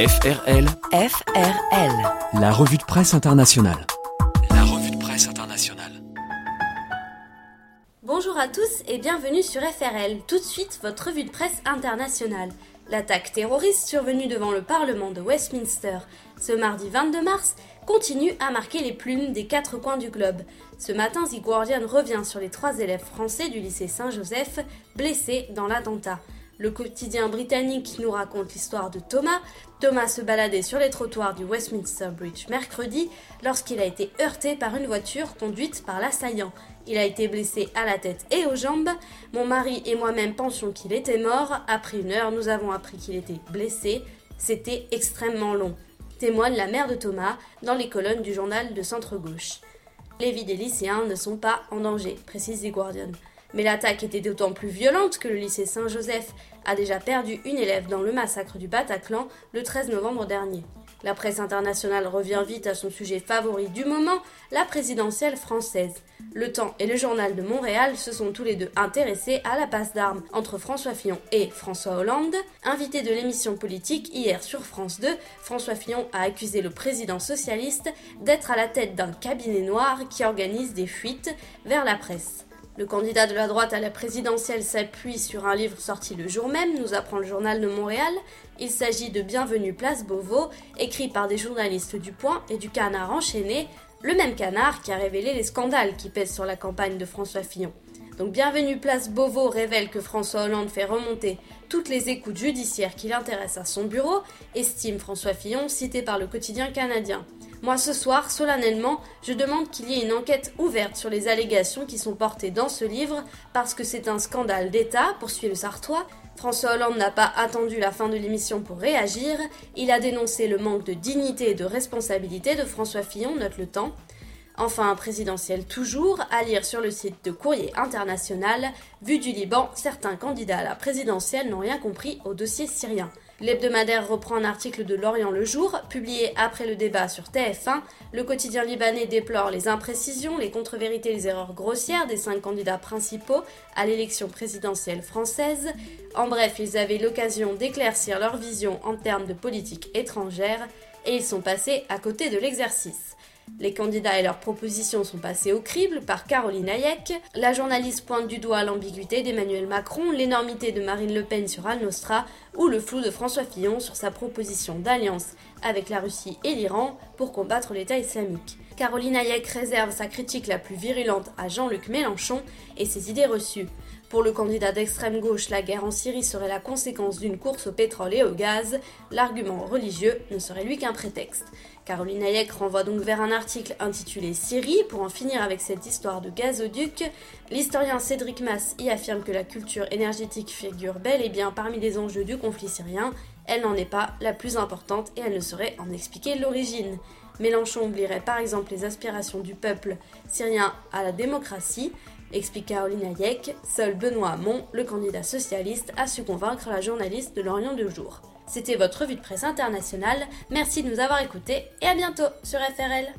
FRL, FRL. la revue de presse internationale. La revue de presse internationale. Bonjour à tous et bienvenue sur FRL. Tout de suite, votre revue de presse internationale. L'attaque terroriste survenue devant le Parlement de Westminster ce mardi 22 mars continue à marquer les plumes des quatre coins du globe. Ce matin, The Guardian revient sur les trois élèves français du lycée Saint-Joseph blessés dans l'attentat. Le quotidien britannique nous raconte l'histoire de Thomas. Thomas se baladait sur les trottoirs du Westminster Bridge mercredi lorsqu'il a été heurté par une voiture conduite par l'assaillant. Il a été blessé à la tête et aux jambes. Mon mari et moi-même pensions qu'il était mort. Après une heure, nous avons appris qu'il était blessé. C'était extrêmement long. Témoigne la mère de Thomas dans les colonnes du journal de centre-gauche. Les vies des lycéens ne sont pas en danger, précise The Guardian. Mais l'attaque était d'autant plus violente que le lycée Saint-Joseph a déjà perdu une élève dans le massacre du Bataclan le 13 novembre dernier. La presse internationale revient vite à son sujet favori du moment, la présidentielle française. Le Temps et le Journal de Montréal se sont tous les deux intéressés à la passe d'armes entre François Fillon et François Hollande. Invité de l'émission politique hier sur France 2, François Fillon a accusé le président socialiste d'être à la tête d'un cabinet noir qui organise des fuites vers la presse. Le candidat de la droite à la présidentielle s'appuie sur un livre sorti le jour même, nous apprend le journal de Montréal. Il s'agit de Bienvenue Place Beauvau, écrit par des journalistes du Point et du Canard enchaîné, le même canard qui a révélé les scandales qui pèsent sur la campagne de François Fillon. Donc Bienvenue Place Beauvau révèle que François Hollande fait remonter toutes les écoutes judiciaires qui l'intéressent à son bureau, estime François Fillon, cité par le quotidien canadien. Moi, ce soir, solennellement, je demande qu'il y ait une enquête ouverte sur les allégations qui sont portées dans ce livre, parce que c'est un scandale d'État, poursuit le Sartois. François Hollande n'a pas attendu la fin de l'émission pour réagir. Il a dénoncé le manque de dignité et de responsabilité de François Fillon, note le temps. Enfin, présidentiel toujours, à lire sur le site de Courrier International. Vu du Liban, certains candidats à la présidentielle n'ont rien compris au dossier syrien. L'hebdomadaire reprend un article de Lorient Le Jour, publié après le débat sur TF1. Le quotidien libanais déplore les imprécisions, les contre-vérités et les erreurs grossières des cinq candidats principaux à l'élection présidentielle française. En bref, ils avaient l'occasion d'éclaircir leur vision en termes de politique étrangère et ils sont passés à côté de l'exercice. Les candidats et leurs propositions sont passés au crible par Caroline Hayek. La journaliste pointe du doigt l'ambiguïté d'Emmanuel Macron, l'énormité de Marine Le Pen sur Al-Nostra ou le flou de François Fillon sur sa proposition d'alliance avec la Russie et l'Iran pour combattre l'État islamique. Caroline Hayek réserve sa critique la plus virulente à Jean-Luc Mélenchon et ses idées reçues. Pour le candidat d'extrême gauche, la guerre en Syrie serait la conséquence d'une course au pétrole et au gaz. L'argument religieux ne serait lui qu'un prétexte. Caroline Hayek renvoie donc vers un article intitulé Syrie pour en finir avec cette histoire de gazoduc. L'historien Cédric Mass y affirme que la culture énergétique figure bel et bien parmi les enjeux du conflit syrien. Elle n'en est pas la plus importante et elle ne saurait en expliquer l'origine. Mélenchon oublierait par exemple les aspirations du peuple syrien à la démocratie. Explique Caroline Hayek, seul Benoît Hamon, le candidat socialiste, a su convaincre la journaliste de l'Orient de jour. C'était votre revue de presse internationale, merci de nous avoir écoutés et à bientôt sur FRL.